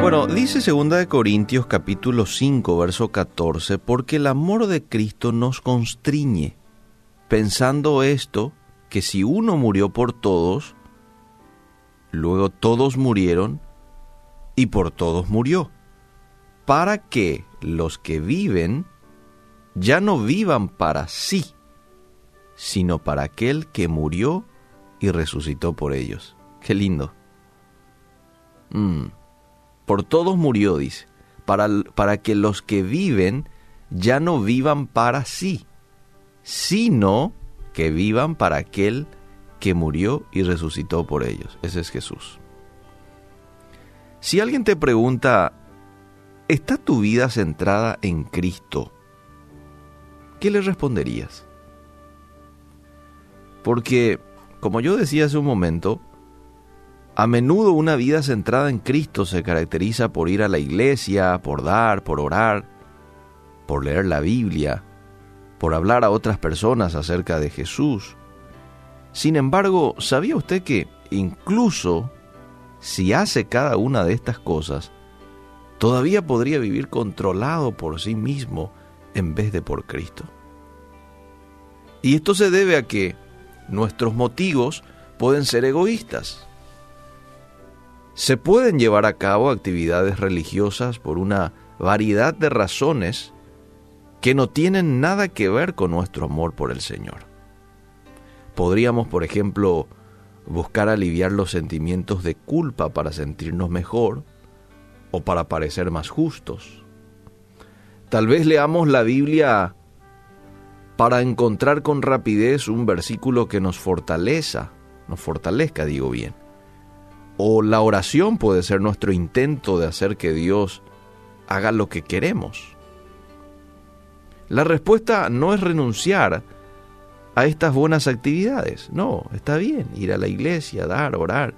Bueno, dice 2 Corintios capítulo 5, verso 14, porque el amor de Cristo nos constriñe, pensando esto, que si uno murió por todos, luego todos murieron y por todos murió, para que los que viven ya no vivan para sí, sino para aquel que murió y resucitó por ellos. Qué lindo. Mm. Por todos murió, dice, para, para que los que viven ya no vivan para sí, sino que vivan para aquel que murió y resucitó por ellos. Ese es Jesús. Si alguien te pregunta, ¿está tu vida centrada en Cristo? ¿Qué le responderías? Porque, como yo decía hace un momento, a menudo una vida centrada en Cristo se caracteriza por ir a la iglesia, por dar, por orar, por leer la Biblia, por hablar a otras personas acerca de Jesús. Sin embargo, ¿sabía usted que incluso si hace cada una de estas cosas, todavía podría vivir controlado por sí mismo en vez de por Cristo? Y esto se debe a que nuestros motivos pueden ser egoístas. Se pueden llevar a cabo actividades religiosas por una variedad de razones que no tienen nada que ver con nuestro amor por el Señor. Podríamos, por ejemplo, buscar aliviar los sentimientos de culpa para sentirnos mejor o para parecer más justos. Tal vez leamos la Biblia para encontrar con rapidez un versículo que nos fortaleza, nos fortalezca, digo bien. O la oración puede ser nuestro intento de hacer que Dios haga lo que queremos. La respuesta no es renunciar a estas buenas actividades. No, está bien ir a la iglesia, dar, orar,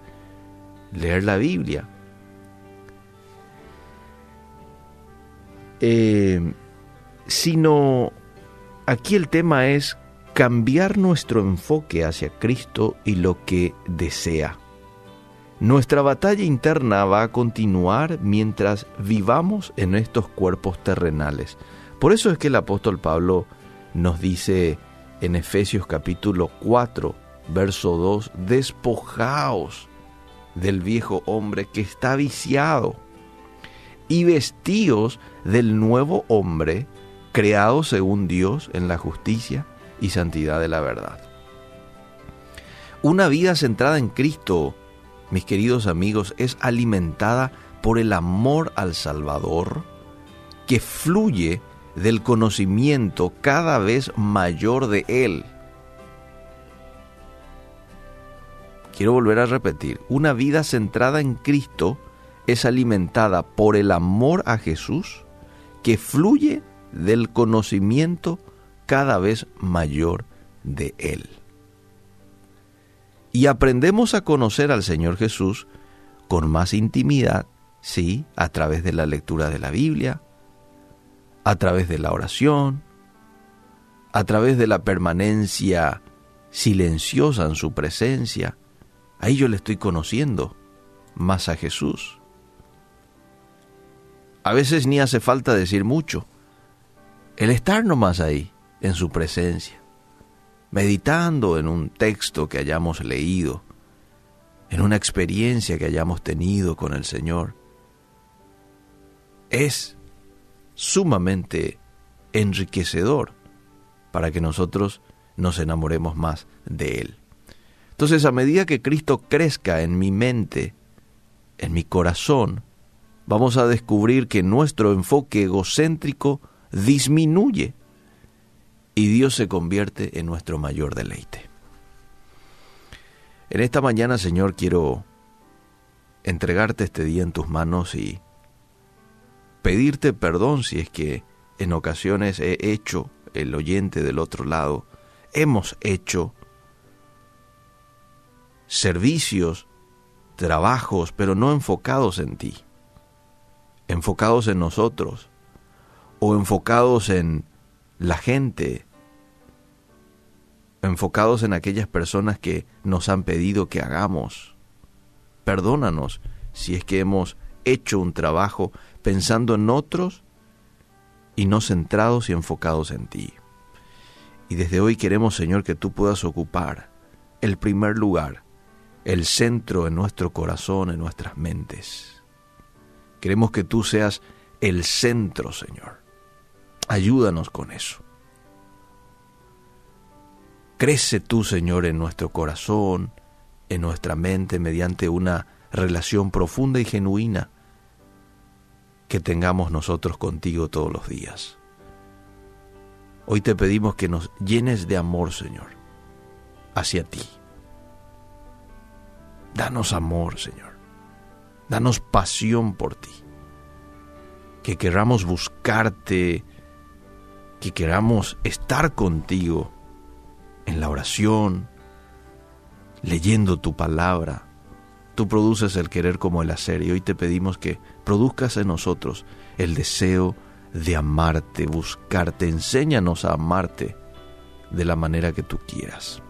leer la Biblia. Eh, sino aquí el tema es cambiar nuestro enfoque hacia Cristo y lo que desea. Nuestra batalla interna va a continuar mientras vivamos en estos cuerpos terrenales. Por eso es que el apóstol Pablo nos dice en Efesios capítulo 4, verso 2, despojaos del viejo hombre que está viciado y vestíos del nuevo hombre creado según Dios en la justicia y santidad de la verdad. Una vida centrada en Cristo mis queridos amigos, es alimentada por el amor al Salvador que fluye del conocimiento cada vez mayor de Él. Quiero volver a repetir, una vida centrada en Cristo es alimentada por el amor a Jesús que fluye del conocimiento cada vez mayor de Él y aprendemos a conocer al Señor Jesús con más intimidad, sí, a través de la lectura de la Biblia, a través de la oración, a través de la permanencia silenciosa en su presencia. Ahí yo le estoy conociendo más a Jesús. A veces ni hace falta decir mucho. El estar nomás ahí, en su presencia meditando en un texto que hayamos leído, en una experiencia que hayamos tenido con el Señor, es sumamente enriquecedor para que nosotros nos enamoremos más de Él. Entonces, a medida que Cristo crezca en mi mente, en mi corazón, vamos a descubrir que nuestro enfoque egocéntrico disminuye y Dios se convierte en nuestro mayor deleite. En esta mañana, Señor, quiero entregarte este día en tus manos y pedirte perdón si es que en ocasiones he hecho, el oyente del otro lado, hemos hecho servicios, trabajos, pero no enfocados en ti, enfocados en nosotros o enfocados en la gente, enfocados en aquellas personas que nos han pedido que hagamos. Perdónanos si es que hemos hecho un trabajo pensando en otros y no centrados y enfocados en ti. Y desde hoy queremos, Señor, que tú puedas ocupar el primer lugar, el centro en nuestro corazón, en nuestras mentes. Queremos que tú seas el centro, Señor. Ayúdanos con eso. Crece tú, Señor, en nuestro corazón, en nuestra mente, mediante una relación profunda y genuina que tengamos nosotros contigo todos los días. Hoy te pedimos que nos llenes de amor, Señor, hacia ti. Danos amor, Señor. Danos pasión por ti. Que queramos buscarte, que queramos estar contigo en la oración, leyendo tu palabra. Tú produces el querer como el hacer y hoy te pedimos que produzcas en nosotros el deseo de amarte, buscarte, enséñanos a amarte de la manera que tú quieras.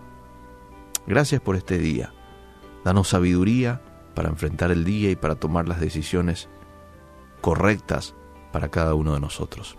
Gracias por este día. Danos sabiduría para enfrentar el día y para tomar las decisiones correctas para cada uno de nosotros.